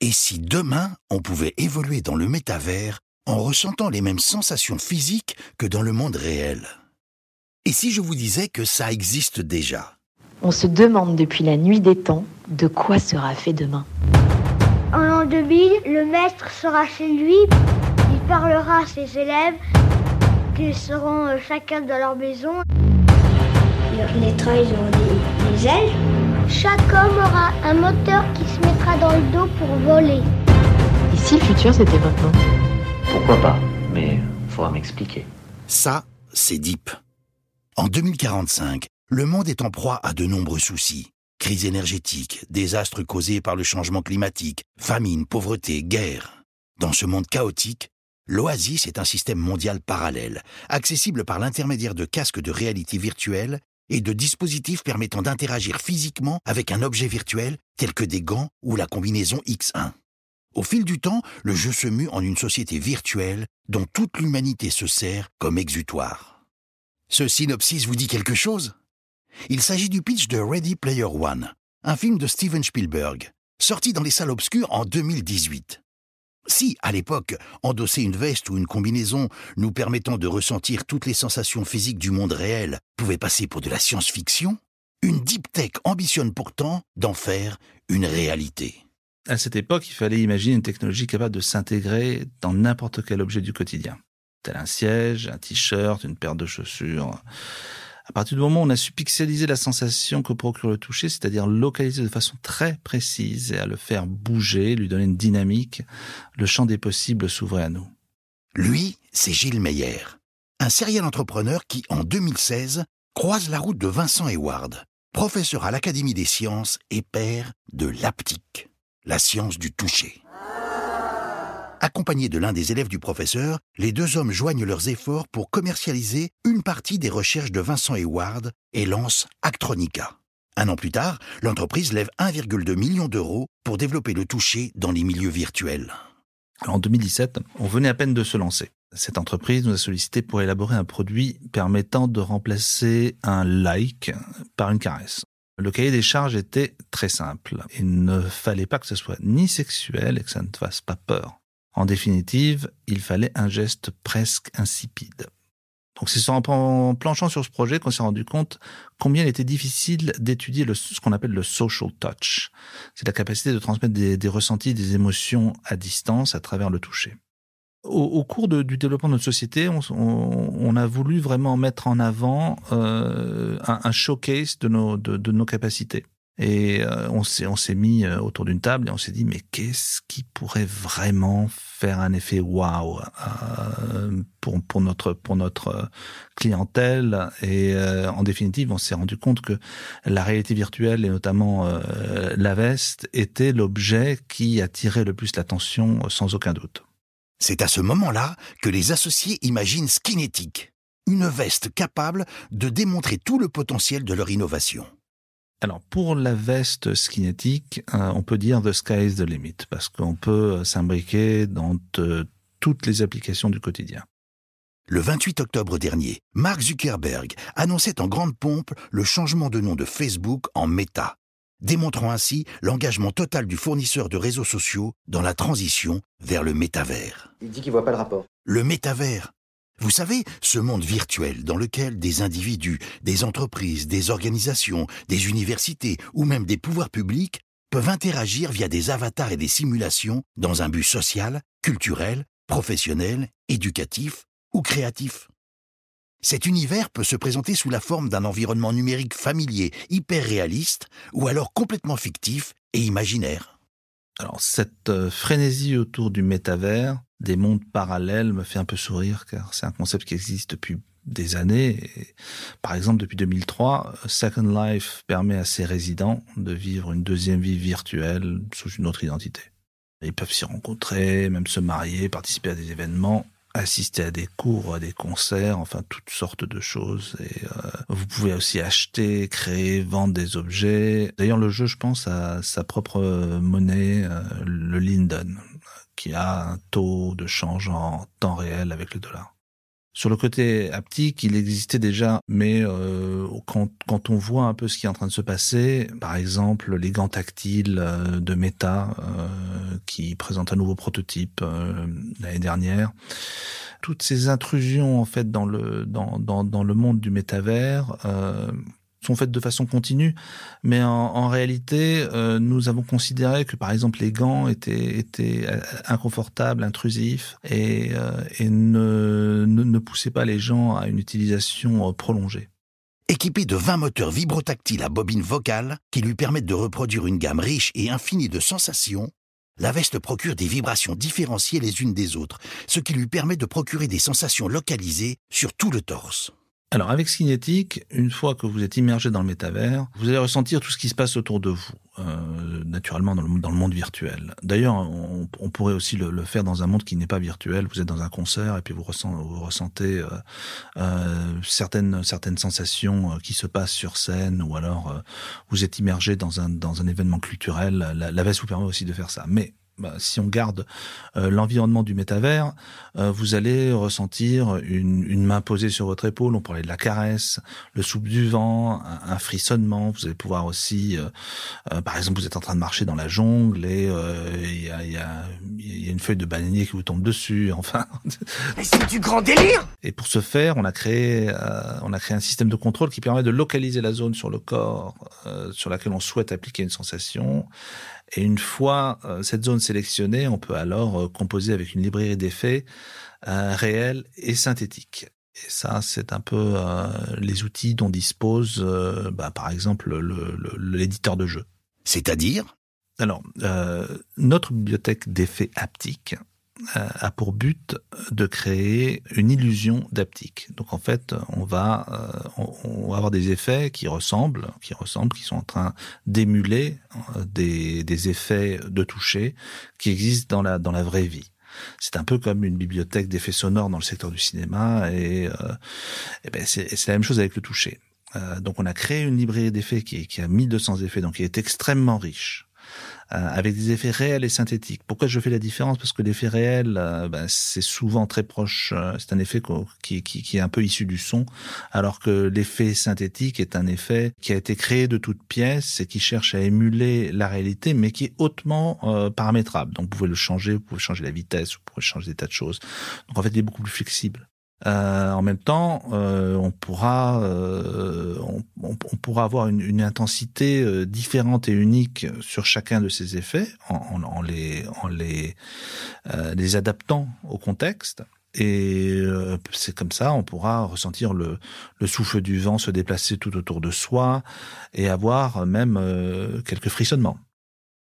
Et si demain, on pouvait évoluer dans le métavers en ressentant les mêmes sensations physiques que dans le monde réel? Et si je vous disais que ça existe déjà? On se demande depuis la nuit des temps de quoi sera fait demain. En l'an 2000, le maître sera chez lui, il parlera à ses élèves, qui seront euh, chacun dans leur maison. Les trains, ils ont des, des ailes. Chaque homme aura un moteur qui se mettra dans le dos pour voler. Et si le futur c'était maintenant Pourquoi pas Mais faudra m'expliquer. Ça, c'est Deep. En 2045, le monde est en proie à de nombreux soucis. Crise énergétique, désastres causés par le changement climatique, famine, pauvreté, guerre. Dans ce monde chaotique, l'Oasis est un système mondial parallèle, accessible par l'intermédiaire de casques de réalité virtuelle et de dispositifs permettant d'interagir physiquement avec un objet virtuel tel que des gants ou la combinaison X1. Au fil du temps, le jeu se mue en une société virtuelle dont toute l'humanité se sert comme exutoire. Ce synopsis vous dit quelque chose? Il s'agit du pitch de Ready Player One, un film de Steven Spielberg, sorti dans les salles obscures en 2018. Si, à l'époque, endosser une veste ou une combinaison nous permettant de ressentir toutes les sensations physiques du monde réel pouvait passer pour de la science-fiction, une deep tech ambitionne pourtant d'en faire une réalité. À cette époque, il fallait imaginer une technologie capable de s'intégrer dans n'importe quel objet du quotidien, tel un siège, un t-shirt, une paire de chaussures. À partir du moment où on a su pixeliser la sensation que procure le toucher, c'est-à-dire localiser de façon très précise et à le faire bouger, lui donner une dynamique, le champ des possibles s'ouvrait à nous. Lui, c'est Gilles Meyer, un serial entrepreneur qui, en 2016, croise la route de Vincent Hayward, professeur à l'Académie des sciences et père de l'aptique, la science du toucher. Accompagnés de l'un des élèves du professeur, les deux hommes joignent leurs efforts pour commercialiser une partie des recherches de Vincent Hayward et lancent Actronica. Un an plus tard, l'entreprise lève 1,2 million d'euros pour développer le toucher dans les milieux virtuels. En 2017, on venait à peine de se lancer. Cette entreprise nous a sollicité pour élaborer un produit permettant de remplacer un like par une caresse. Le cahier des charges était très simple. Il ne fallait pas que ce soit ni sexuel et que ça ne fasse pas peur. En définitive, il fallait un geste presque insipide. Donc c'est en planchant sur ce projet qu'on s'est rendu compte combien il était difficile d'étudier ce qu'on appelle le social touch. C'est la capacité de transmettre des, ressentis, des émotions à distance à travers le toucher. Au, cours du développement de notre société, on, a voulu vraiment mettre en avant euh, un, showcase de nos capacités. Et euh, on s'est on s'est mis euh, autour d'une table et on s'est dit mais qu'est-ce qui pourrait vraiment faire un effet waouh euh, pour pour notre pour notre clientèle? Et euh, en définitive on s'est rendu compte que la réalité virtuelle et notamment euh, la veste était l'objet qui attirait le plus l'attention sans aucun doute. C'est à ce moment-là que les associés imaginent Skinetic, une veste capable de démontrer tout le potentiel de leur innovation. Alors pour la veste skinétique, euh, on peut dire the sky is the limit parce qu'on peut s'imbriquer dans toutes les applications du quotidien. Le 28 octobre dernier, Mark Zuckerberg annonçait en grande pompe le changement de nom de Facebook en Meta, démontrant ainsi l'engagement total du fournisseur de réseaux sociaux dans la transition vers le métavers. Il dit qu'il voit pas le rapport. Le métavers, vous savez, ce monde virtuel dans lequel des individus, des entreprises, des organisations, des universités ou même des pouvoirs publics peuvent interagir via des avatars et des simulations dans un but social, culturel, professionnel, éducatif ou créatif. Cet univers peut se présenter sous la forme d'un environnement numérique familier, hyper réaliste, ou alors complètement fictif et imaginaire. Alors cette euh, frénésie autour du métavers, des mondes parallèles me fait un peu sourire car c'est un concept qui existe depuis des années. Par exemple, depuis 2003, Second Life permet à ses résidents de vivre une deuxième vie virtuelle sous une autre identité. Ils peuvent s'y rencontrer, même se marier, participer à des événements, assister à des cours, à des concerts, enfin toutes sortes de choses. Et euh, vous pouvez aussi acheter, créer, vendre des objets. D'ailleurs, le jeu, je pense, a sa propre monnaie, euh, le Linden qui a un taux de change en temps réel avec le dollar. Sur le côté haptique, il existait déjà, mais euh, quand, quand on voit un peu ce qui est en train de se passer, par exemple les gants tactiles euh, de Meta euh, qui présente un nouveau prototype l'année dernière, toutes ces intrusions en fait dans le dans, dans, dans le monde du métavers sont faites de façon continue, mais en, réalité, euh, nous avons considéré que par exemple les gants étaient, euh, inconfortables, intrusifs et, euh, et ne, ne, ne, poussaient pas les gens à une utilisation prolongée. Équipé de 20 moteurs vibrotactiles à bobine vocale qui lui permettent de reproduire une gamme riche et infinie de sensations, la veste procure des vibrations différenciées les unes des autres, ce qui lui permet de procurer des sensations localisées sur tout le torse. Alors avec Cinétique, une fois que vous êtes immergé dans le métavers, vous allez ressentir tout ce qui se passe autour de vous, euh, naturellement dans le, monde virtuel. D'ailleurs, on, pourrait aussi le, faire dans un monde qui n'est pas virtuel. Vous êtes dans un concert et puis vous, ressent, vous ressentez euh, euh, certaines certaines sensations euh, qui se passent sur scène, ou alors vous êtes immergé dans un dans un événement culturel. La, la veste vous permet aussi de faire ça, mais bah, si on garde euh, l'environnement du métavers, euh, vous allez ressentir une, une, main posée sur votre épaule. On parlait de la caresse, le souffle du vent, un, un frissonnement. Vous allez pouvoir aussi, euh, par exemple, vous êtes en train de marcher dans la jungle et il y a, y, a, y, a, une feuille de bananier qui vous tombe dessus. Enfin, mais c'est du grand délire. Et pour ce faire, on a créé, on a créé un système de contrôle qui permet de localiser la zone sur le corps sur laquelle on souhaite appliquer une sensation et une fois euh, cette zone sélectionnée, on peut alors euh, composer avec une librairie d'effets euh, réels et synthétiques. Et ça, c'est un peu les outils dont dispose, bah, par exemple, l'éditeur de jeu. C'est-à-dire? Alors, notre bibliothèque d'effets haptiques euh, a pour but de créer une illusion d'aptique. Donc en fait, on va, euh, on, va avoir des effets qui ressemblent, qui ressemblent, qui sont en train d'émuler euh, des, des effets de toucher qui existent dans la dans la vraie vie. C'est un peu comme une bibliothèque d'effets sonores dans le secteur du cinéma et, euh, ben c'est la même chose avec le toucher. Euh, donc on a créé une librairie d'effets qui, qui a 1200 effets, donc qui est extrêmement riche. Euh, avec des effets réels et synthétiques. Pourquoi je fais la différence? Parce que l'effet réel, euh, ben, c'est souvent très proche, euh, c'est un effet qui, qui, qui, est un peu issu du son, alors que l'effet synthétique est un effet qui a été créé de toutes pièces et qui cherche à émuler la réalité, mais qui est hautement euh, paramétrable. Donc vous pouvez le changer, vous pouvez changer la vitesse, vous pouvez changer des tas de choses. Donc en fait, il est beaucoup plus flexible. Euh, en même temps, euh, on pourra euh, on, pourra avoir une, une, intensité euh, différente et unique sur chacun de ces effets en, en, en les en les euh, les adaptant au contexte. Et euh, c'est comme ça, on pourra ressentir le, le, souffle du vent se déplacer tout autour de soi et avoir même quelques frissonnements.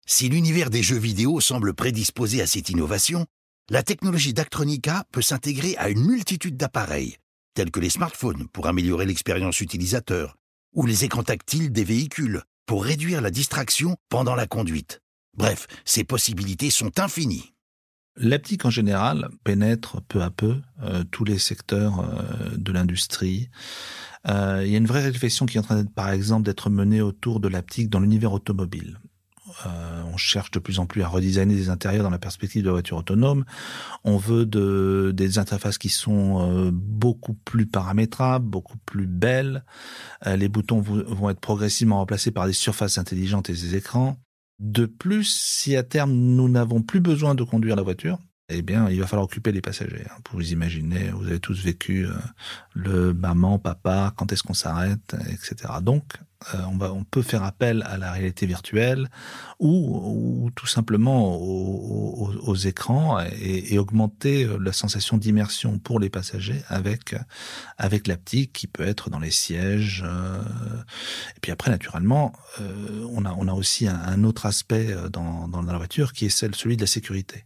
Si l'univers des jeux vidéo semble prédisposé à cette innovation, la technologie d'Actronica peut s'intégrer à une multitude d'appareils, tels que les smartphones pour améliorer l'expérience utilisateur, ou les écrans tactiles des véhicules pour réduire la distraction pendant la conduite. Bref, ces possibilités sont infinies. L'aptique en général pénètre peu à peu euh, tous les secteurs euh, de l'industrie. Euh, il y a une vraie réflexion qui est en train par exemple, d'être menée autour de l'aptique dans l'univers automobile. Euh, on cherche de plus en plus à redesigner des intérieurs dans la perspective de la voiture autonome. On veut de, des interfaces qui sont euh, beaucoup plus paramétrables, beaucoup plus belles. Euh, les boutons vont être progressivement remplacés par des surfaces intelligentes et des écrans. De plus, si à terme nous n'avons plus besoin de conduire la voiture, eh bien, il va falloir occuper les passagers. Hein. Vous imaginer, vous avez tous vécu euh, le maman, papa, quand est-ce qu'on s'arrête, etc. Donc, euh, on, va, on peut faire appel à la réalité virtuelle ou, ou tout simplement aux, écrans et, augmenter euh, la sensation d'immersion pour les passagers avec avec l'aptique qui peut être dans les sièges. et puis après, naturellement, on a on a aussi un, un autre aspect dans, dans la voiture qui est celui de la sécurité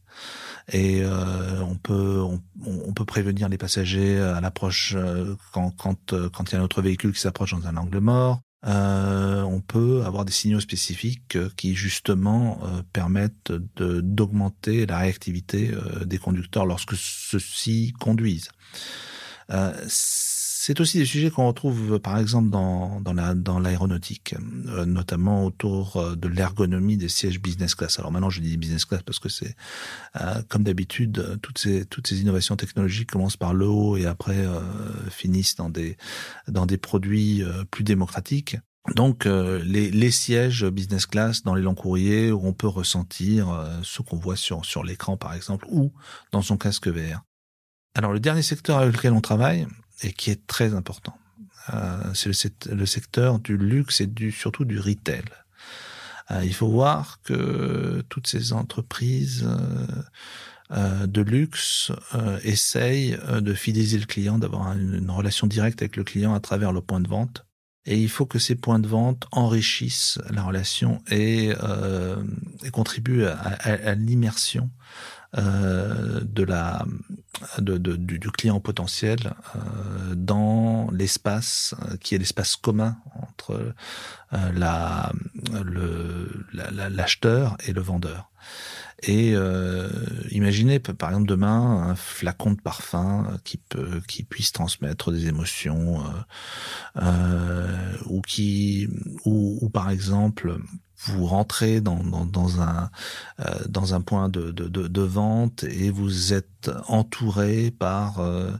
et euh, on peut on, peut prévenir les passagers à l'approche euh, quand quand euh, quand il y a un autre véhicule qui s'approche dans un angle mort. Euh, on peut avoir des signaux spécifiques qui justement permettent d'augmenter la réactivité des conducteurs lorsque ceux-ci conduisent C'est aussi des sujets qu'on retrouve par exemple dans, dans, la, dans l'aéronautique, euh, notamment autour euh, de l'ergonomie des sièges business class. Alors maintenant je dis business class parce que c'est euh, comme d'habitude toutes ces, toutes ces innovations technologiques commencent par le haut et après finissent dans des, dans des produits plus démocratiques. Donc les, les, sièges business class dans les longs courriers où on peut ressentir ce qu'on voit sur, sur l'écran par exemple ou dans son casque VR. Alors le dernier secteur avec lequel on travaille et qui est très important, euh, c'est le, secteur du luxe et du, surtout du retail. Euh, il faut voir que toutes ces entreprises euh, de luxe essayent de fidéliser le client, d'avoir une, relation directe avec le client à travers le point de vente. Et il faut que ces points de vente enrichissent la relation et, et contribuent à, à l'immersion euh, de la de, du, du, client potentiel euh, dans l'espace euh, qui est l'espace commun entre euh, la le l'acheteur et le vendeur. Et euh, imaginez par exemple demain un flacon de parfum qui peut qui puisse transmettre des émotions euh, ou qui ou, ou par exemple vous rentrez dans, euh, un point de, vente et vous êtes entouré par, euh,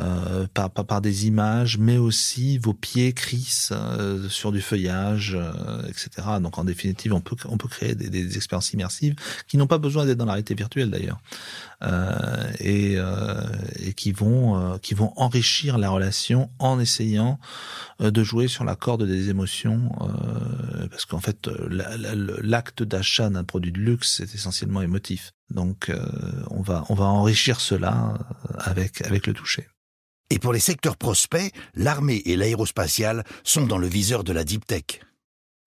euh, par, des images, mais aussi vos pieds crissent sur du feuillage, etc. Donc en définitive, on peut on peut créer des, des expériences immersives qui n'ont pas besoin d'être dans la réalité virtuelle d'ailleurs, et, et qui vont qui vont enrichir la relation en essayant de jouer sur la corde des émotions, parce qu'en fait l'acte d'achat d'un produit de luxe est essentiellement émotif. Donc euh, on va on va enrichir cela euh, avec avec le toucher. Et pour les secteurs prospects, l'armée et l'aérospatiale sont dans le viseur de la deep tech.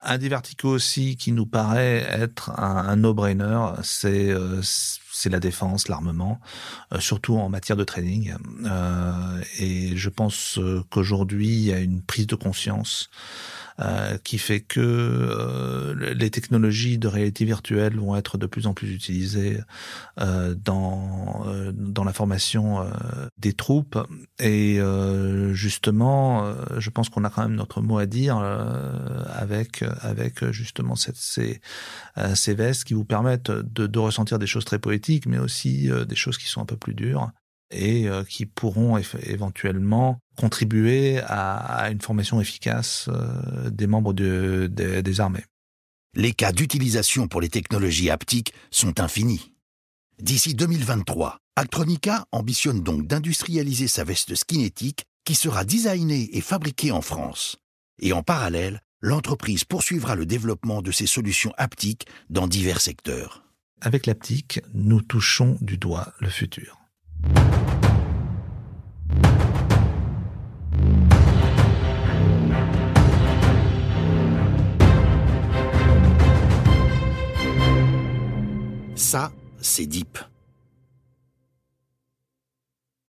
Un des verticaux aussi qui nous paraît être un, no-brainer, c'est euh, c'est la défense, l'armement, surtout en matière de training. et je pense qu'aujourd'hui, il y a une prise de conscience euh, qui fait que euh, les technologies de réalité virtuelle vont être de plus en plus utilisées euh, dans dans la formation des troupes. Et justement je pense qu'on a quand même notre mot à dire avec avec justement cette, ces ces vestes qui vous permettent de, de ressentir des choses très poétiques mais aussi des choses qui sont un peu plus dures et euh, qui pourront éventuellement contribuer à, une formation efficace euh, des membres de, des armées. Les cas d'utilisation pour les technologies haptiques sont infinis. D'ici 2023, Actronica ambitionne donc d'industrialiser sa veste skinétique qui sera designée et fabriquée en France. Et en parallèle, l'entreprise poursuivra le développement de ses solutions haptiques dans divers secteurs. Avec l'aptique, nous touchons du doigt le futur. Ça, c'est Deep.